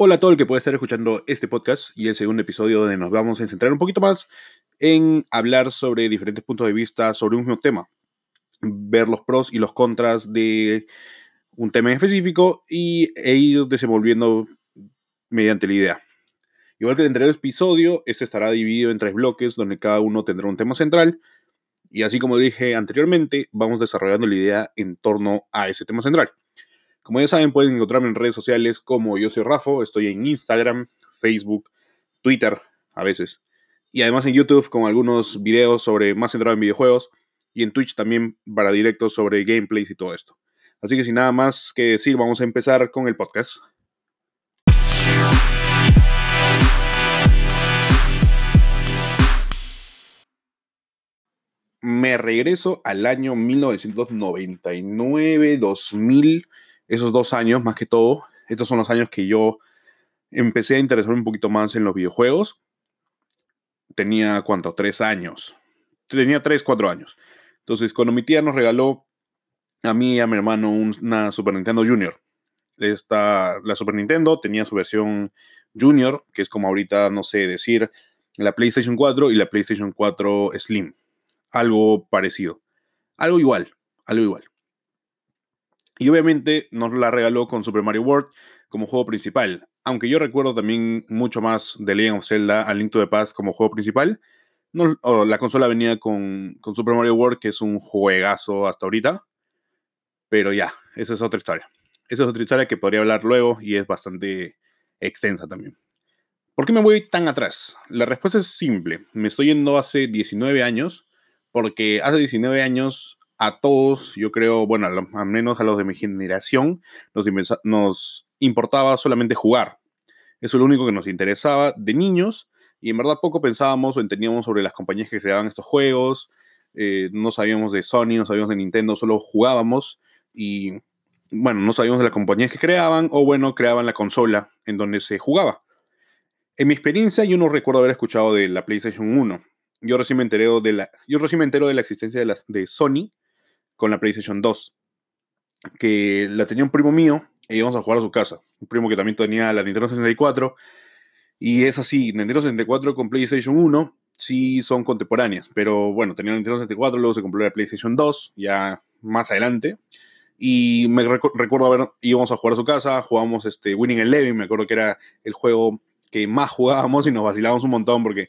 Hola a todo el que puede estar escuchando este podcast y el segundo episodio donde nos vamos a centrar un poquito más en hablar sobre diferentes puntos de vista sobre un mismo tema. Ver los pros y los contras de un tema en específico y, e ir desenvolviendo mediante la idea. Igual que el anterior episodio, este estará dividido en tres bloques donde cada uno tendrá un tema central. Y así como dije anteriormente, vamos desarrollando la idea en torno a ese tema central. Como ya saben, pueden encontrarme en redes sociales como yo soy Rafo, estoy en Instagram, Facebook, Twitter a veces. Y además en YouTube con algunos videos sobre más centrado en videojuegos y en Twitch también para directos sobre gameplays y todo esto. Así que sin nada más que decir, vamos a empezar con el podcast. Me regreso al año 1999, 2000, esos dos años más que todo. Estos son los años que yo empecé a interesarme un poquito más en los videojuegos. Tenía, ¿cuánto? Tres años. Tenía tres, cuatro años. Entonces, cuando mi tía nos regaló a mí y a mi hermano una Super Nintendo Junior. Esta, la Super Nintendo tenía su versión Junior, que es como ahorita, no sé, decir la PlayStation 4 y la PlayStation 4 Slim algo parecido. Algo igual, algo igual. Y obviamente nos la regaló con Super Mario World como juego principal. Aunque yo recuerdo también mucho más de Legend of Zelda a Link to the Past como juego principal. No, la consola venía con, con, Super Mario World, que es un juegazo hasta ahorita. Pero ya, esa es otra historia. Esa es otra historia que podría hablar luego y es bastante extensa también. ¿Por qué me voy tan atrás? La respuesta es simple. Me estoy yendo hace 19 años porque hace 19 años a todos, yo creo, bueno, al menos a los de mi generación, nos, importaba solamente jugar. Eso es lo único que nos interesaba de niños y en verdad poco pensábamos o entendíamos sobre las compañías que creaban estos juegos. Eh, no sabíamos de Sony, no sabíamos de Nintendo, solo jugábamos y, bueno, no sabíamos de las compañías que creaban o, bueno, creaban la consola en donde se jugaba. En mi experiencia, yo no recuerdo haber escuchado de la PlayStation 1 yo recién me enteré de la, yo recién me entero de la existencia de, de Sony con la PlayStation 2, que la tenía un primo mío y íbamos a jugar a su casa. Un primo que también tenía la Nintendo 64. Y es así, Nintendo 64 con PlayStation 1 sí son contemporáneas, pero bueno, tenía la Nintendo 64, luego se compró la PlayStation 2, ya más adelante. Y me recuerdo haber, íbamos a jugar a su casa, jugábamos este Winning Eleven, me acuerdo que era el juego que más jugábamos y nos vacilábamos un montón porque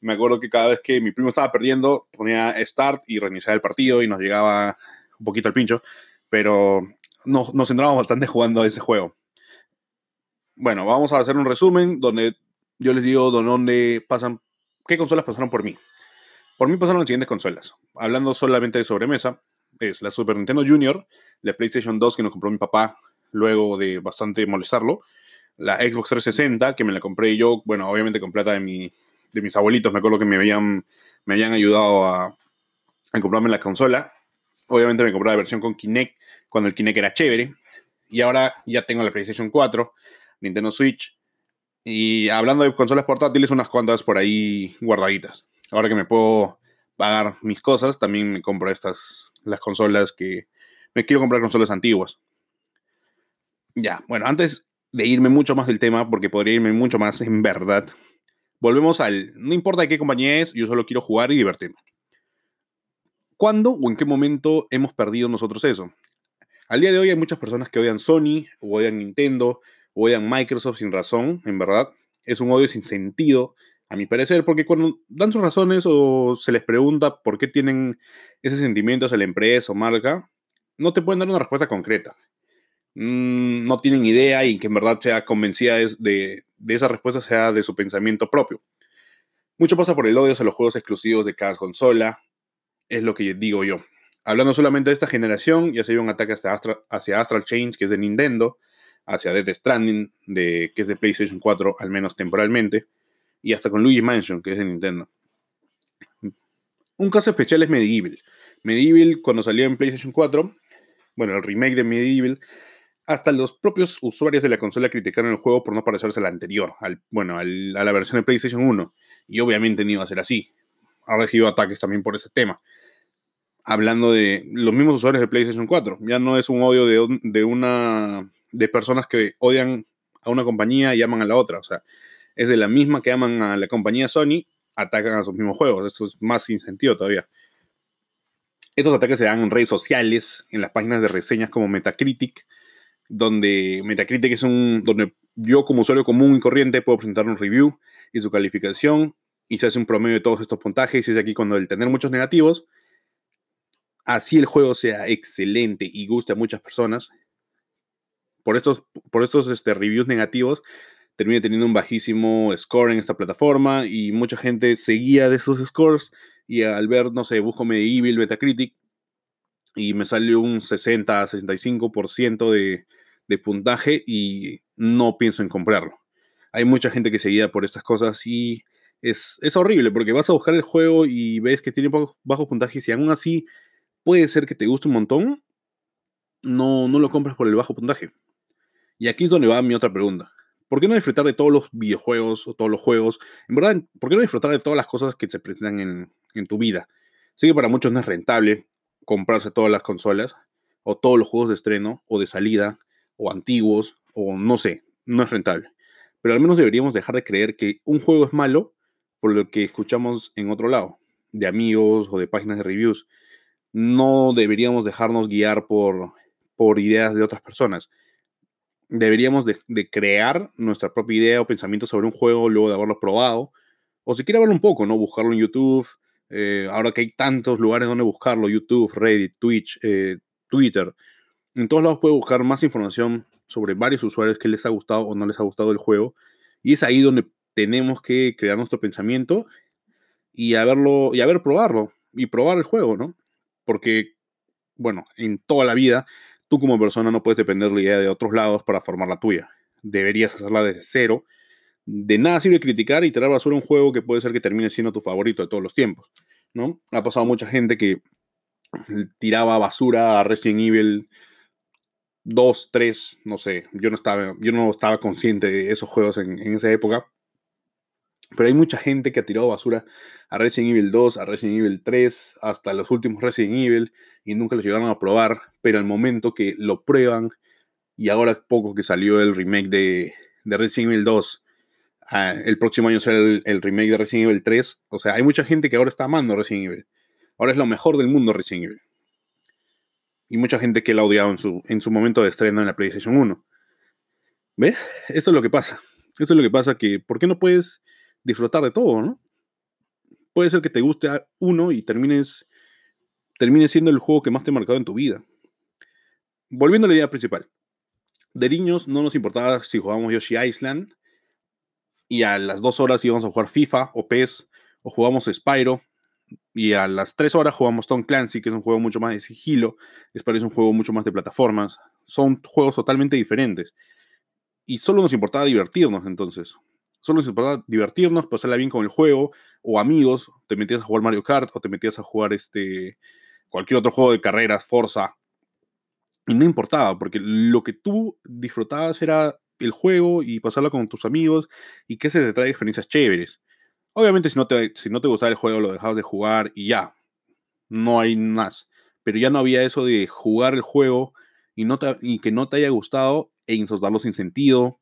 me acuerdo que cada vez que mi primo estaba perdiendo, ponía start y reiniciaba el partido y nos llegaba un poquito al pincho, pero nos, nos centrábamos bastante jugando a ese juego. Bueno, vamos a hacer un resumen donde yo les digo dónde pasan, qué consolas pasaron por mí. Por mí pasaron las siguientes consolas. Hablando solamente de sobremesa, es la Super Nintendo Junior, la PlayStation 2 que nos compró mi papá luego de bastante molestarlo, la Xbox 360 que me la compré yo, bueno, obviamente con plata de mi, de mis abuelitos, me acuerdo que me habían, me habían ayudado a, a comprarme la consola. Obviamente me compré la versión con Kinect, cuando el Kinect era chévere. Y ahora ya tengo la PlayStation 4, Nintendo Switch. Y hablando de consolas portátiles, unas cuantas por ahí guardaditas. Ahora que me puedo pagar mis cosas, también me compro estas, las consolas que... Me quiero comprar consolas antiguas. Ya, bueno, antes de irme mucho más del tema, porque podría irme mucho más en verdad, volvemos al, no importa de qué compañía es, yo solo quiero jugar y divertirme. ¿Cuándo o en qué momento hemos perdido nosotros eso? Al día de hoy hay muchas personas que odian Sony, o odian Nintendo, o odian Microsoft sin razón, en verdad. Es un odio sin sentido, a mi parecer, porque cuando dan sus razones o se les pregunta por qué tienen ese sentimiento hacia la empresa o marca, no te pueden dar una respuesta concreta. Mm, no tienen idea y que en verdad sea convencida de, de esa respuesta sea de su pensamiento propio. Mucho pasa por el odio hacia los juegos exclusivos de cada consola, es lo que digo yo. Hablando solamente de esta generación, ya se vio un ataque hacia Astral Change, que es de Nintendo, hacia Death Stranding, de, que es de PlayStation 4, al menos temporalmente, y hasta con Luigi Mansion, que es de Nintendo. Un caso especial es Medieval. Medieval, cuando salió en PlayStation 4, bueno, el remake de Medieval hasta los propios usuarios de la consola criticaron el juego por no parecerse al anterior, al, bueno, a la versión de PlayStation 1. Y obviamente no iba a ser así. Ha recibido ataques también por ese tema. Hablando de los mismos usuarios de PlayStation 4. Ya no es un odio de, una. de personas que odian a una compañía y aman a la otra. O sea, es de la misma que aman a la compañía Sony, atacan a sus mismos juegos. Esto es más sin sentido todavía. Estos ataques se dan en redes sociales, en las páginas de reseñas como Metacritic, donde Metacritic es un. donde yo como usuario común y corriente puedo presentar un review y su calificación y se hace un promedio de todos estos puntajes y es aquí cuando el tener muchos negativos, así el juego sea excelente y guste a muchas personas, por estos, por estos este, reviews negativos termina teniendo un bajísimo score en esta plataforma y mucha gente seguía de esos scores y al ver, no sé, busco Medieval, Metacritic y me salió un 60, 65% de, de puntaje y no pienso en comprarlo. Hay mucha gente que seguía por estas cosas y es, es horrible porque vas a buscar el juego y ves que tiene bajo, puntaje y aún así puede ser que te guste un montón, no, no lo compras por el bajo puntaje. Y aquí es donde va mi otra pregunta. ¿Por qué no disfrutar de todos los videojuegos o todos los juegos? En verdad, ¿por qué no disfrutar de todas las cosas que se presentan en, en tu vida? Sé que para muchos no es rentable comprarse todas las consolas o todos los juegos de estreno o de salida o antiguos o no sé, no es rentable. Pero al menos deberíamos dejar de creer que un juego es malo por lo que escuchamos en otro lado, de amigos o de páginas de reviews. No deberíamos dejarnos guiar por, por ideas de otras personas. Deberíamos de, crear nuestra propia idea o pensamiento sobre un juego luego de haberlo probado. O si quiere verlo un poco, ¿no? Buscarlo en YouTube. Eh, ahora que hay tantos lugares donde buscarlo, YouTube, Reddit, Twitch, eh, Twitter. En todos lados puede buscar más información sobre varios usuarios que les ha gustado o no les ha gustado el juego. Y es ahí donde tenemos que crear nuestro pensamiento y haberlo, y haber probarlo, y probar el juego, ¿no? Porque, bueno, en toda la vida, tú como persona no puedes depender de la idea de otros lados para formar la tuya. Deberías hacerla desde cero. De nada sirve criticar y tirar basura un juego que puede ser que termine siendo tu favorito de todos los tiempos, ¿no? Ha pasado mucha gente que tiraba basura a Resident Evil 2, 3, no sé, yo no estaba, yo no estaba consciente de esos juegos en, en esa época, pero hay mucha gente que ha tirado basura a Resident Evil 2, a Resident Evil 3, hasta los últimos Resident Evil y nunca los llegaron a probar. Pero al momento que lo prueban, y ahora poco que salió el remake de, de Resident Evil 2, ah, el próximo año será el, remake de Resident Evil 3. O sea, hay mucha gente que ahora está amando Resident Evil. Ahora es lo mejor del mundo Resident Evil. Y mucha gente que lo ha odiado en su, en su momento de estreno en la PlayStation 1. ¿Ves? Eso es lo que pasa. Eso es lo que pasa que, ¿por qué no puedes disfrutar de todo, ¿no? Puede ser que te guste uno y termines, termine siendo el juego que más te ha marcado en tu vida. Volviendo a la idea principal. De niños no nos importaba si jugábamos Yoshi Island y a las dos horas íbamos a jugar FIFA o PES o jugamos Spyro y a las tres horas jugamos Tom Clancy, que es un juego mucho más de sigilo, Spyro es un juego mucho más de plataformas. Son juegos totalmente diferentes. Y solo nos importaba divertirnos entonces. Solo se importaba divertirnos, pasarla bien con el juego, o amigos, te metías a jugar Mario Kart, o te metías a jugar este, cualquier otro juego de carreras, Forza. Y no importaba, porque lo que tú disfrutabas era el juego y pasarlo con tus amigos y que se te trae experiencias chéveres. Obviamente, si no, te, si no te gustaba el juego, lo dejabas de jugar y ya. No hay más. Pero ya no había eso de jugar el juego y, no y que no te haya gustado e insultarlo sin sentido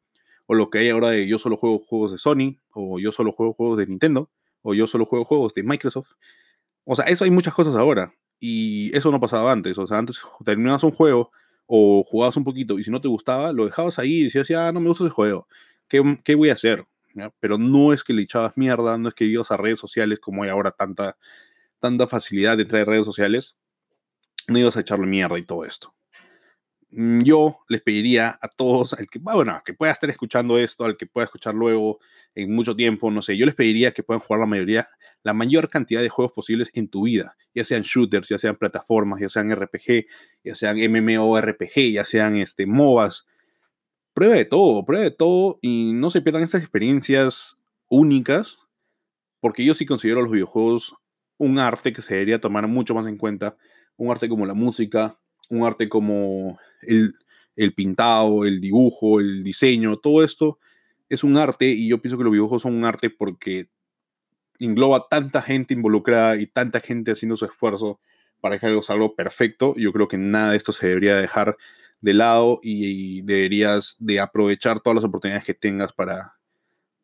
o lo que hay ahora de yo solo juego juegos de Sony, o yo solo juego juegos de Nintendo, o yo solo juego juegos de Microsoft. O sea, eso hay muchas cosas ahora. Y eso no pasaba antes. O sea, antes terminabas un juego o jugabas un poquito y si no te gustaba, lo dejabas ahí y decías, ya, no me gusta ese juego. ¿Qué, qué voy a hacer? Pero no es que le echabas mierda, no es que ibas a redes sociales como hay ahora tanta, tanta facilidad de entrar redes sociales. No ibas a echarle mierda y todo esto. Mm, yo les pediría a todos, al que, bueno, que pueda estar escuchando esto, al que pueda escuchar luego en mucho tiempo, no sé, yo les pediría que puedan jugar la mayoría, la mayor cantidad de juegos posibles en tu vida, ya sean shooters, ya sean plataformas, ya sean RPG, ya sean MMORPG, ya sean este, MOBAs. Prueba de todo, prueba de todo y no se pierdan esas experiencias únicas, porque yo sí considero los videojuegos un arte que se debería tomar mucho más en cuenta, un arte como la música, un arte como el, pintado, el dibujo, el diseño, todo esto es un arte y yo pienso que los dibujos son un arte porque engloba tanta gente involucrada y tanta gente haciendo su esfuerzo para que algo salga perfecto. Yo creo que nada de esto se debería dejar de lado y, deberías de aprovechar todas las oportunidades que tengas para,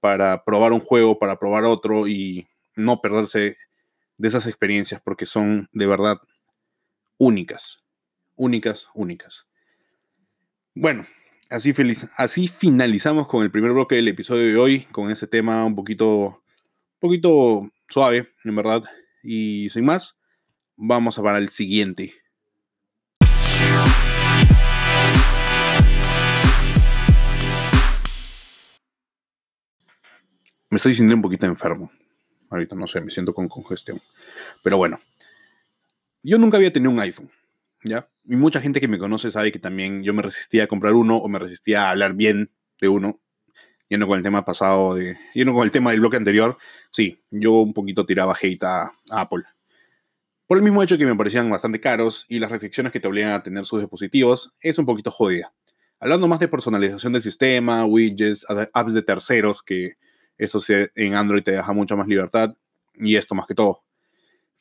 para probar un juego, para probar otro y no perderse de esas experiencias porque son de verdad únicas, únicas, únicas. Bueno, así, feliz, así finalizamos con el primer bloque del episodio de hoy, con ese tema un poquito, poquito suave, en verdad. Y sin más, vamos a para el siguiente. Me estoy sintiendo un poquito enfermo. Ahorita no sé, me siento con congestión. Pero bueno, yo nunca había tenido un iPhone, ¿ya? Y mucha gente que me conoce sabe que también yo me resistía a comprar uno o me resistía a hablar bien de uno. Yendo con el tema pasado, de, yendo con el tema del bloque anterior, sí, yo un poquito tiraba hate a, a Apple. Por el mismo hecho que me parecían bastante caros y las restricciones que te obligan a tener sus dispositivos, es un poquito jodida. Hablando más de personalización del sistema, widgets, apps de terceros, que esto en Android te deja mucha más libertad y esto más que todo.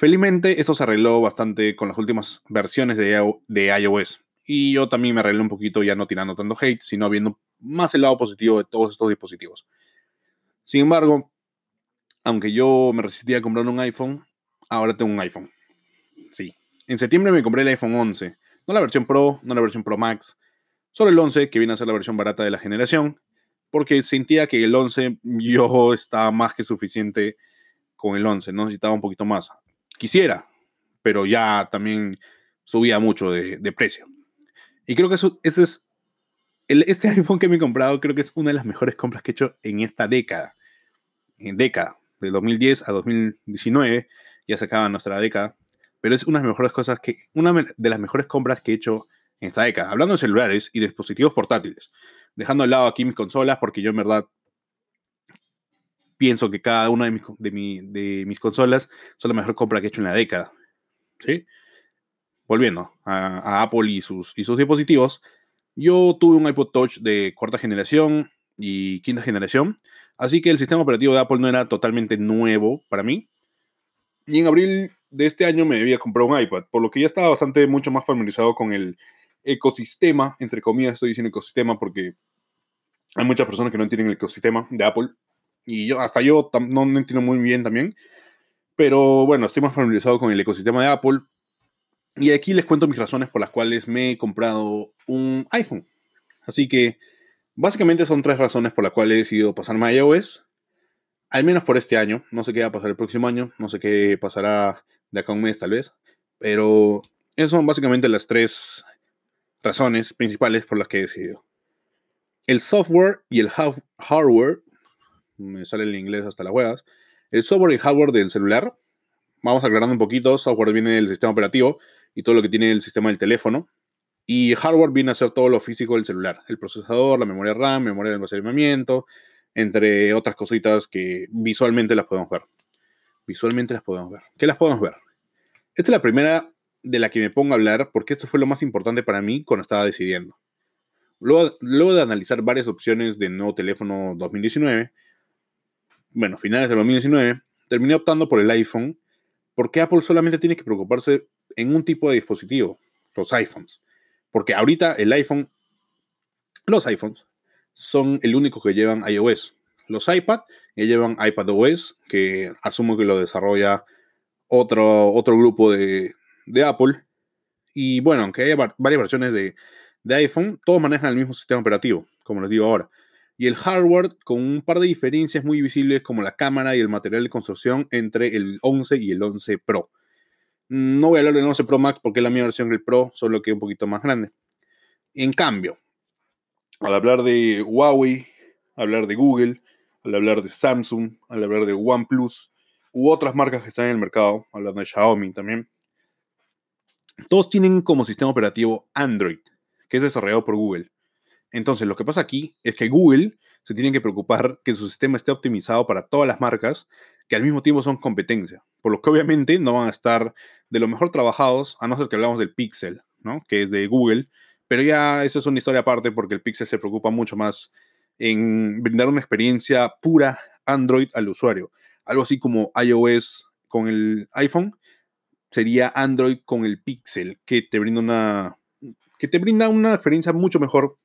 Felizmente, esto se arregló bastante con las últimas versiones de, de iOS. Y yo también me arreglé un poquito ya no tirando tanto hate, sino viendo más el lado positivo de todos estos dispositivos. Sin embargo, aunque yo me resistía a comprar un iPhone, ahora tengo un iPhone. Sí. En septiembre me compré el iPhone 11. No la versión Pro, no la versión Pro Max. Solo el 11, que viene a ser la versión barata de la generación porque sentía que el 11 yo estaba más que suficiente con el 11, no necesitaba un poquito más. Quisiera, pero ya también subía mucho de, precio. Y creo que eso, ese es este iPhone que me he comprado, creo que es una de las mejores compras que he hecho en esta década. En década, de 2010 a 2019, ya se acaba nuestra década, pero es una de las mejores cosas que, una de las mejores compras que he hecho en esta década. Hablando de celulares y dispositivos portátiles dejando de lado aquí mis consolas, porque yo en verdad pienso que cada una de mis, de, mis consolas son la mejor compra que he hecho en la década. ¿Sí? Volviendo a, Apple y sus, y sus dispositivos, yo tuve un iPod Touch de cuarta generación y quinta generación, así que el sistema operativo de Apple no era totalmente nuevo para mí. Y en abril de este año me debía comprar un iPad, por lo que ya estaba bastante mucho más familiarizado con el ecosistema, entre comillas estoy diciendo ecosistema porque hay muchas personas que no entienden el ecosistema de Apple. Y yo, hasta yo no, entiendo muy bien también. Pero bueno, estoy más familiarizado con el ecosistema de Apple. Y aquí les cuento mis razones por las cuales me he comprado un iPhone. Así que básicamente son tres razones por las cuales he decidido pasarme a iOS. Al menos por este año. No sé qué va a pasar el próximo año. No sé qué pasará de acá a un mes tal vez. Pero esas son básicamente las tres razones principales por las que he decidido. El software y el hardware, me sale el inglés hasta las huevas, el software y hardware del celular, vamos aclarando un poquito, software viene del sistema operativo y todo lo que tiene el sistema del teléfono, y hardware viene a ser todo lo físico del celular, el procesador, la memoria RAM, memoria de almacenamiento, entre otras cositas que visualmente las podemos ver. Visualmente las podemos ver. ¿Qué las podemos ver? Esta es la primera de la que me pongo a hablar porque esto fue lo más importante para mí cuando estaba decidiendo. Luego, luego de analizar varias opciones de nuevo teléfono 2019, bueno, finales de 2019, terminé optando por el iPhone porque Apple solamente tiene que preocuparse en un tipo de dispositivo, los iPhones. Porque ahorita el iPhone, los iPhones, son el único que llevan iOS. Los iPad ya llevan iPadOS, que asumo que lo desarrolla otro, otro grupo de, de Apple. Y bueno, aunque haya varias versiones de, de iPhone, todos manejan el mismo sistema operativo, como les digo ahora. Y el hardware con un par de diferencias muy visibles como la cámara y el material de construcción entre el 11 y el 11 Pro. No voy a hablar del 11 Pro Max porque es la misma versión del Pro, solo que un poquito más grande. En cambio, al hablar de Huawei, hablar de Google, al hablar de Samsung, al hablar de OnePlus u otras marcas que están en el mercado, hablando de Xiaomi también, todos tienen como sistema operativo Android, que es desarrollado por Google. Entonces, lo que pasa aquí es que Google se tiene que preocupar que su sistema esté optimizado para todas las marcas que al mismo tiempo son competencia, por lo que obviamente no van a estar de lo mejor trabajados, a no ser que hablamos del Pixel, ¿no? que es de Google, pero ya eso es una historia aparte porque el Pixel se preocupa mucho más en brindar una experiencia pura Android al usuario, algo así como iOS con el iPhone, sería Android con el Pixel, que te brinda una, que te brinda una experiencia mucho mejor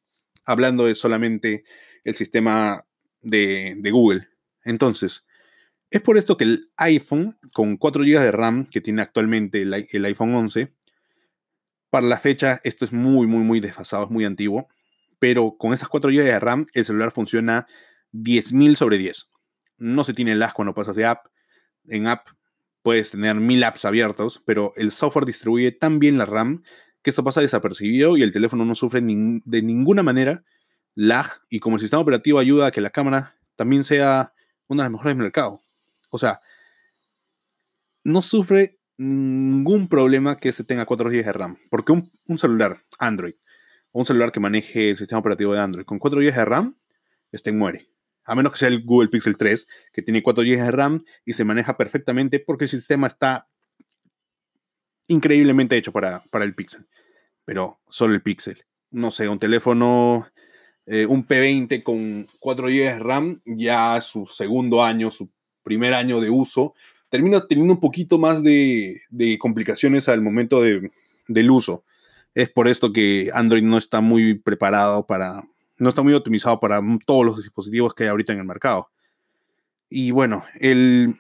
hablando de solamente el sistema de, Google. Entonces, es por esto que el iPhone con 4 GB de RAM que tiene actualmente el, el iPhone 11, para la fecha esto es muy, muy, muy desfasado, es muy antiguo, pero con esas 4 GB de RAM el celular funciona 10.000 sobre 10. No se tiene lag cuando pasas de app. En app puedes tener mil apps abiertos, pero el software distribuye tan bien la RAM que esto pasa desapercibido y el teléfono no sufre de ninguna manera lag y como el sistema operativo ayuda a que la cámara también sea una de las mejores del mercado. O sea, no sufre ningún problema que se tenga 4 GB de RAM, porque un, celular Android o un celular que maneje el sistema operativo de Android con 4 GB de RAM, este muere. A menos que sea el Google Pixel 3, que tiene 4 GB de RAM y se maneja perfectamente porque el sistema está increíblemente hecho para, para el Pixel. Pero solo el Pixel. No sé, un teléfono eh, un P20 con 4 GB de RAM, ya su segundo año, su primer año de uso, termina teniendo un poquito más de, complicaciones al momento del uso. Es por esto que Android no está muy preparado para, no está muy optimizado para todos los dispositivos que hay ahorita en el mercado. Y bueno, el,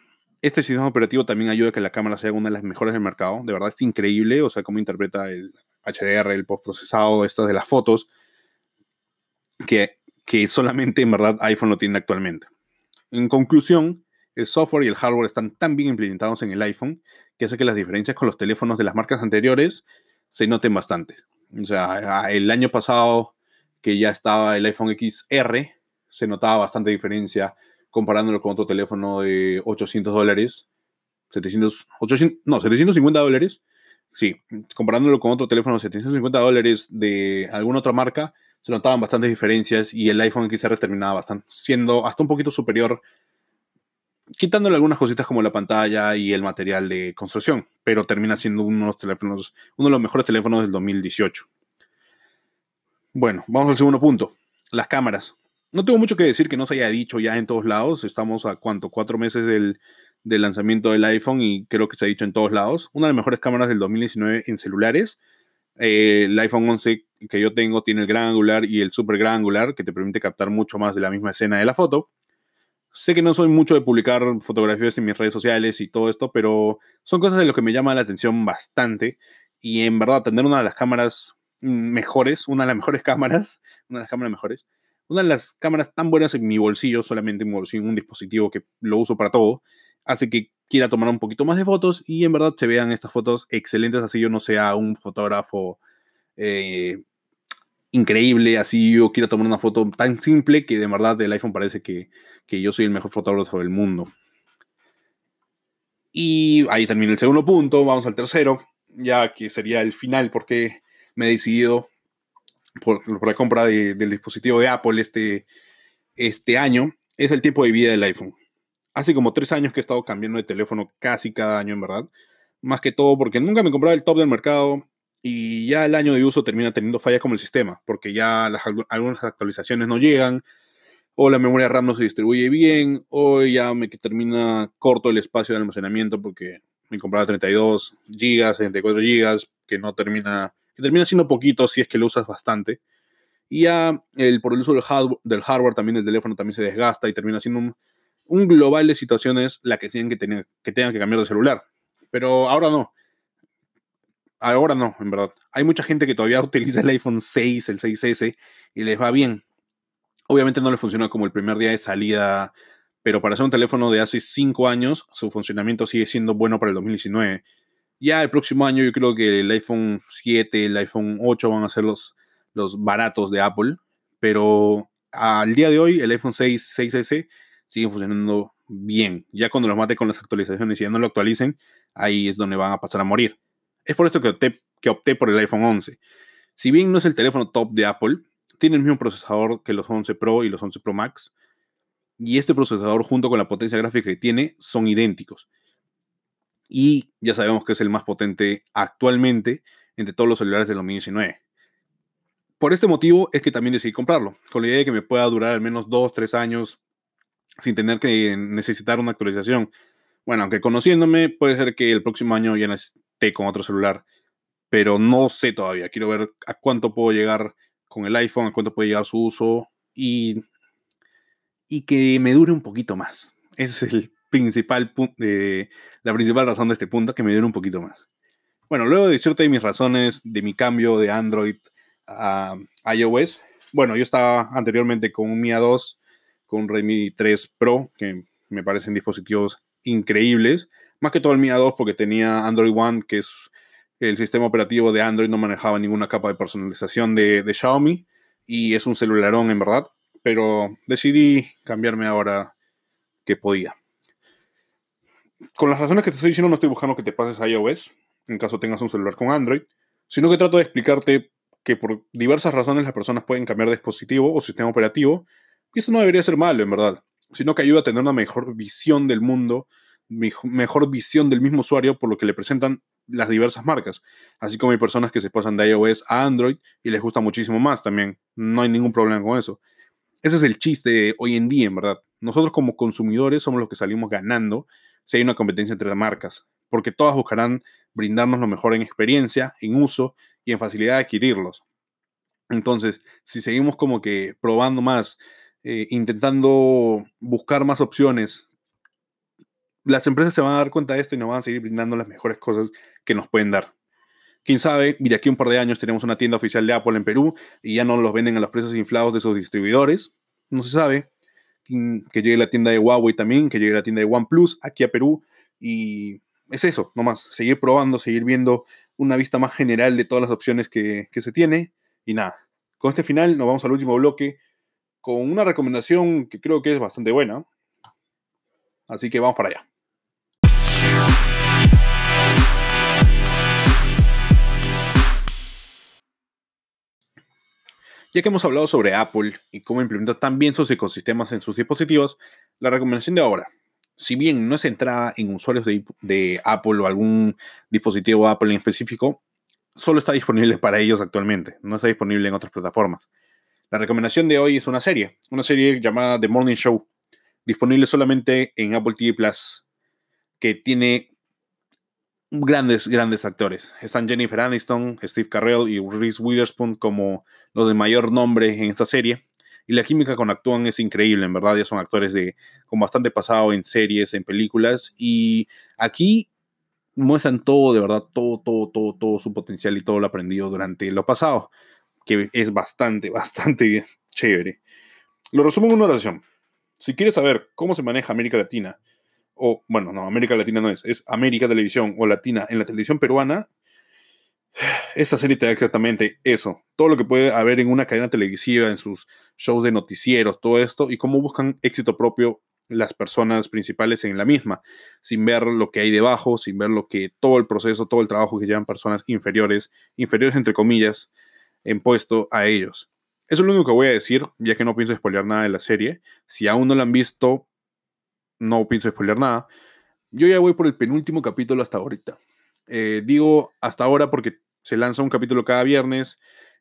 este sistema operativo también ayuda a que la cámara sea una de las mejores del mercado. De verdad es increíble, o sea, cómo interpreta el HDR, el postprocesado, estas de las fotos que, solamente en verdad iPhone lo tiene actualmente. En conclusión, el software y el hardware están tan bien implementados en el iPhone que hace que las diferencias con los teléfonos de las marcas anteriores se noten bastante. O sea, el año pasado que ya estaba el iPhone XR, se notaba bastante diferencia comparándolo con otro teléfono de 800 dólares, 700, 800, no, 750 dólares. Sí, comparándolo con otro teléfono de 750 dólares de alguna otra marca, se notaban bastantes diferencias y el iPhone XR terminaba bastante, siendo hasta un poquito superior, quitándole algunas cositas como la pantalla y el material de construcción, pero termina siendo uno de los teléfonos, uno de los mejores teléfonos del 2018. Bueno, vamos al segundo punto, las cámaras. No tengo mucho que decir que no se haya dicho ya en todos lados, estamos a cuánto, cuatro meses del, del lanzamiento del iPhone y creo que se ha dicho en todos lados. Una de las mejores cámaras del 2019 en celulares eh, el iPhone 11 que yo tengo tiene el gran angular y el super gran angular que te permite captar mucho más de la misma escena de la foto. Sé que no soy mucho de publicar fotografías en mis redes sociales y todo esto, pero son cosas de lo que me llama la atención bastante. Y en verdad, tener una de las cámaras mejores, una de las mejores cámaras, una de las cámaras mejores, una de las cámaras tan buenas en mi bolsillo, solamente en mi bolsillo, en un dispositivo que lo uso para todo, hace que quiera tomar un poquito más de fotos y en verdad se vean estas fotos excelentes, así yo no sea un fotógrafo eh, increíble, así yo quiero tomar una foto tan simple que de verdad el iPhone parece que, que yo soy el mejor fotógrafo del mundo. Y ahí termina el segundo punto, vamos al tercero, ya que sería el final porque me he decidido por, la compra del dispositivo de Apple este, este año, es el tiempo de vida del iPhone hace como tres años que he estado cambiando de teléfono casi cada año, en verdad. Más que todo porque nunca me compraba el top del mercado y ya el año de uso termina teniendo fallas como el sistema, porque ya algunas actualizaciones no llegan, o la memoria RAM no se distribuye bien, o ya me termina corto el espacio de almacenamiento porque me compraba 32 GB, 64 GB, que no termina, que termina siendo poquito si es que lo usas bastante. Y ya el, por el uso del hardware también el teléfono también se desgasta y termina siendo un, un global de situaciones la que tienen que, tener, que tengan que cambiar de celular. Pero ahora no. Ahora no, en verdad. Hay mucha gente que todavía utiliza el iPhone 6, el 6S, y les va bien. Obviamente no le funciona como el primer día de salida, pero para ser un teléfono de hace 5 años, su funcionamiento sigue siendo bueno para el 2019. Ya el próximo año yo creo que el iPhone 7, el iPhone 8 van a ser los, los baratos de Apple, pero al día de hoy el iPhone 6, 6S siguen funcionando bien. Ya cuando los mate con las actualizaciones y ya no lo actualicen, ahí es donde van a pasar a morir. Es por esto que opté, que opté por el iPhone 11. Si bien no es el teléfono top de Apple, tiene el mismo procesador que los 11 Pro y los 11 Pro Max. Y este procesador junto con la potencia gráfica que tiene son idénticos. Y ya sabemos que es el más potente actualmente entre todos los celulares del 2019. Por este motivo es que también decidí comprarlo, con la idea de que me pueda durar al menos 2, 3 años sin tener que necesitar una actualización. Bueno, aunque conociéndome, puede ser que el próximo año ya esté con otro celular. pero no sé todavía. Quiero ver a cuánto puedo llegar con el iPhone, a cuánto puede llegar su uso y, y que me dure un poquito más. Ese es el principal eh, la principal razón de este punto, que me dure un poquito más. Bueno, luego de decirte mis razones de mi cambio de Android a iOS, bueno, yo estaba anteriormente con un Mi A2, con un Redmi 3 Pro, que me parecen dispositivos increíbles. Más que todo el Mi A2 porque tenía Android One, que es el sistema operativo de Android, no manejaba ninguna capa de personalización de, de Xiaomi y es un celularón en verdad, pero decidí cambiarme ahora que podía. Con las razones que te estoy diciendo no estoy buscando que te pases a iOS, en caso tengas un celular con Android, sino que trato de explicarte que por diversas razones las personas pueden cambiar dispositivo o sistema operativo, y esto no debería ser malo, en verdad, sino que ayuda a tener una mejor visión del mundo, mejor visión del mismo usuario por lo que le presentan las diversas marcas. Así como hay personas que se pasan de iOS a Android y les gusta muchísimo más también. No hay ningún problema con eso. Ese es el chiste hoy en día, en verdad. Nosotros como consumidores somos los que salimos ganando si hay una competencia entre las marcas, porque todas buscarán brindarnos lo mejor en experiencia, en uso y en facilidad de adquirirlos. Entonces, si seguimos como que probando más, eh, intentando buscar más opciones, las empresas se van a dar cuenta de esto y nos van a seguir brindando las mejores cosas que nos pueden dar. Quién sabe, y de aquí a un par de años tenemos una tienda oficial de Apple en Perú y ya no los venden a los precios inflados de sus distribuidores. No se sabe. Que llegue la tienda de Huawei también, que llegue la tienda de OnePlus aquí a Perú. Y es eso, nomás. Seguir probando, seguir viendo una vista más general de todas las opciones que, que se tiene. Y nada, con este final nos vamos al último bloque con una recomendación que creo que es bastante buena. Así que vamos para allá. Ya que hemos hablado sobre Apple y cómo implementa tan bien sus ecosistemas en sus dispositivos, la recomendación de ahora, si bien no es centrada en usuarios de, Apple o algún dispositivo Apple en específico, solo está disponible para ellos actualmente, no está disponible en otras plataformas. La recomendación de hoy es una serie, una serie llamada The Morning Show, disponible solamente en Apple TV Plus, que tiene grandes, grandes actores. Están Jennifer Aniston, Steve Carell y Reese Witherspoon como los de mayor nombre en esta serie. Y la química con actúan es increíble, en verdad. Ya son actores de, con bastante pasado en series, en películas. Y aquí muestran todo, de verdad, todo, todo, todo, todo su potencial y todo lo aprendido durante lo pasado. Que es bastante, bastante chévere. Lo resumo en una oración. Si quieres saber cómo se maneja América Latina, o bueno, no, América Latina no es, es América Televisión o Latina en la televisión peruana, esta serie te da exactamente eso, todo lo que puede haber en una cadena televisiva, en sus shows de noticieros, todo esto, y cómo buscan éxito propio las personas principales en la misma, sin ver lo que hay debajo, sin ver lo que todo el proceso, todo el trabajo que llevan personas inferiores, inferiores entre comillas, en puesto a ellos. Eso es lo único que voy a decir, ya que no pienso spoiler nada de la serie. Si aún no la han visto, no pienso spoiler nada. Yo ya voy por el penúltimo capítulo hasta ahorita. Eh, digo hasta ahora porque se lanza un capítulo cada viernes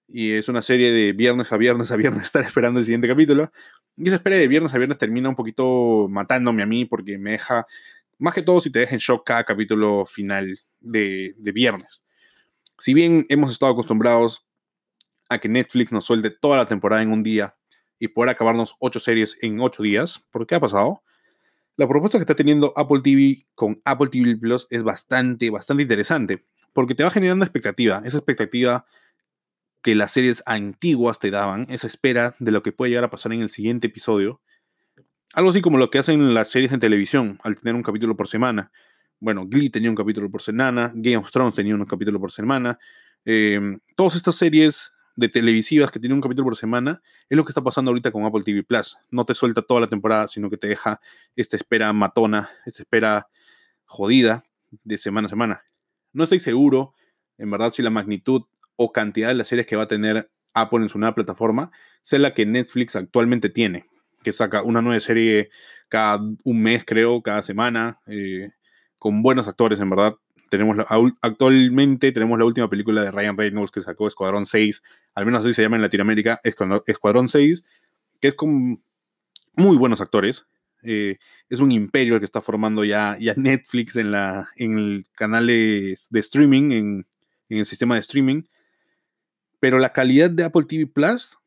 y es una serie de viernes a viernes a viernes estar esperando el siguiente capítulo. Y esa espera de viernes a viernes termina un poquito matándome a mí porque me deja, más que todo si te deja en shock cada capítulo final de, de viernes. Si bien hemos estado acostumbrados a que Netflix nos suelte toda la temporada en un día y poder acabarnos ocho series en ocho días, ¿por qué ha pasado? La propuesta que está teniendo Apple TV con Apple TV Plus es bastante, bastante interesante, porque te va generando expectativa, esa expectativa que las series antiguas te daban, esa espera de lo que puede llegar a pasar en el siguiente episodio. Algo así como lo que hacen las series en televisión, al tener un capítulo por semana. Bueno, Glee tenía un capítulo por semana, Game of Thrones tenía un capítulo por semana. Eh, todas estas series de televisivas que tiene un capítulo por semana, es lo que está pasando ahorita con Apple TV Plus. No te suelta toda la temporada, sino que te deja esta espera matona, esta espera jodida de semana a semana. No estoy seguro, en verdad, si la magnitud o cantidad de las series que va a tener Apple en su nueva plataforma sea la que Netflix actualmente tiene, que saca una nueva serie cada un mes, creo, cada semana, eh, con buenos actores, en verdad tenemos actualmente tenemos la última película de Ryan Reynolds que sacó Escuadrón 6, al menos así se llama en Latinoamérica, Escuadrón 6, que es con muy buenos actores. Eh, es un imperio el que está formando ya, ya Netflix en, la, en el canal de, streaming, en, en el sistema de streaming. Pero la calidad de Apple TV Plus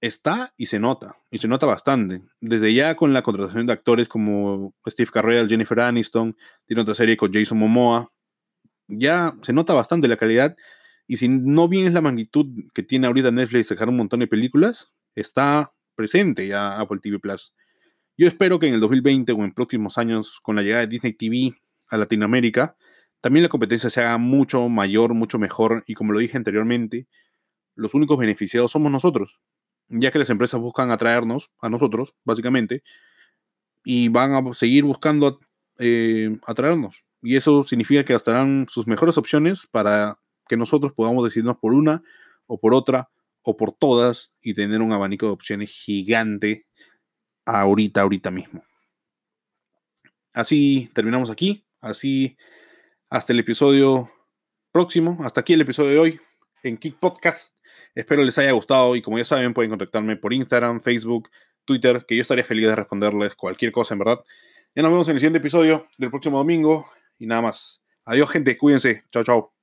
está y se nota, y se nota bastante. Desde ya con la contratación de actores como Steve Carell, Jennifer Aniston, tiene otra serie con Jason Momoa, ya se nota bastante la calidad. Y si no bien es la magnitud que tiene ahorita Netflix de sacar un montón de películas, está presente ya Apple TV Plus. Yo espero que en el 2020 o en próximos años, con la llegada de Disney TV a Latinoamérica, también la competencia se haga mucho mayor, mucho mejor. Y como lo dije anteriormente, los únicos beneficiados somos nosotros, ya que las empresas buscan atraernos a nosotros, básicamente, y van a seguir buscando eh, atraernos. Y eso significa que gastarán sus mejores opciones para que nosotros podamos decidirnos por una o por otra o por todas y tener un abanico de opciones gigante ahorita, ahorita mismo. Así terminamos aquí, así hasta el episodio próximo, hasta aquí el episodio de hoy en Kick Podcast. Espero les haya gustado y como ya saben pueden contactarme por Instagram, Facebook, Twitter, que yo estaría feliz de responderles cualquier cosa en verdad. Ya nos vemos en el siguiente episodio del próximo domingo y nada más. Adiós gente, cuídense. Chao, chao.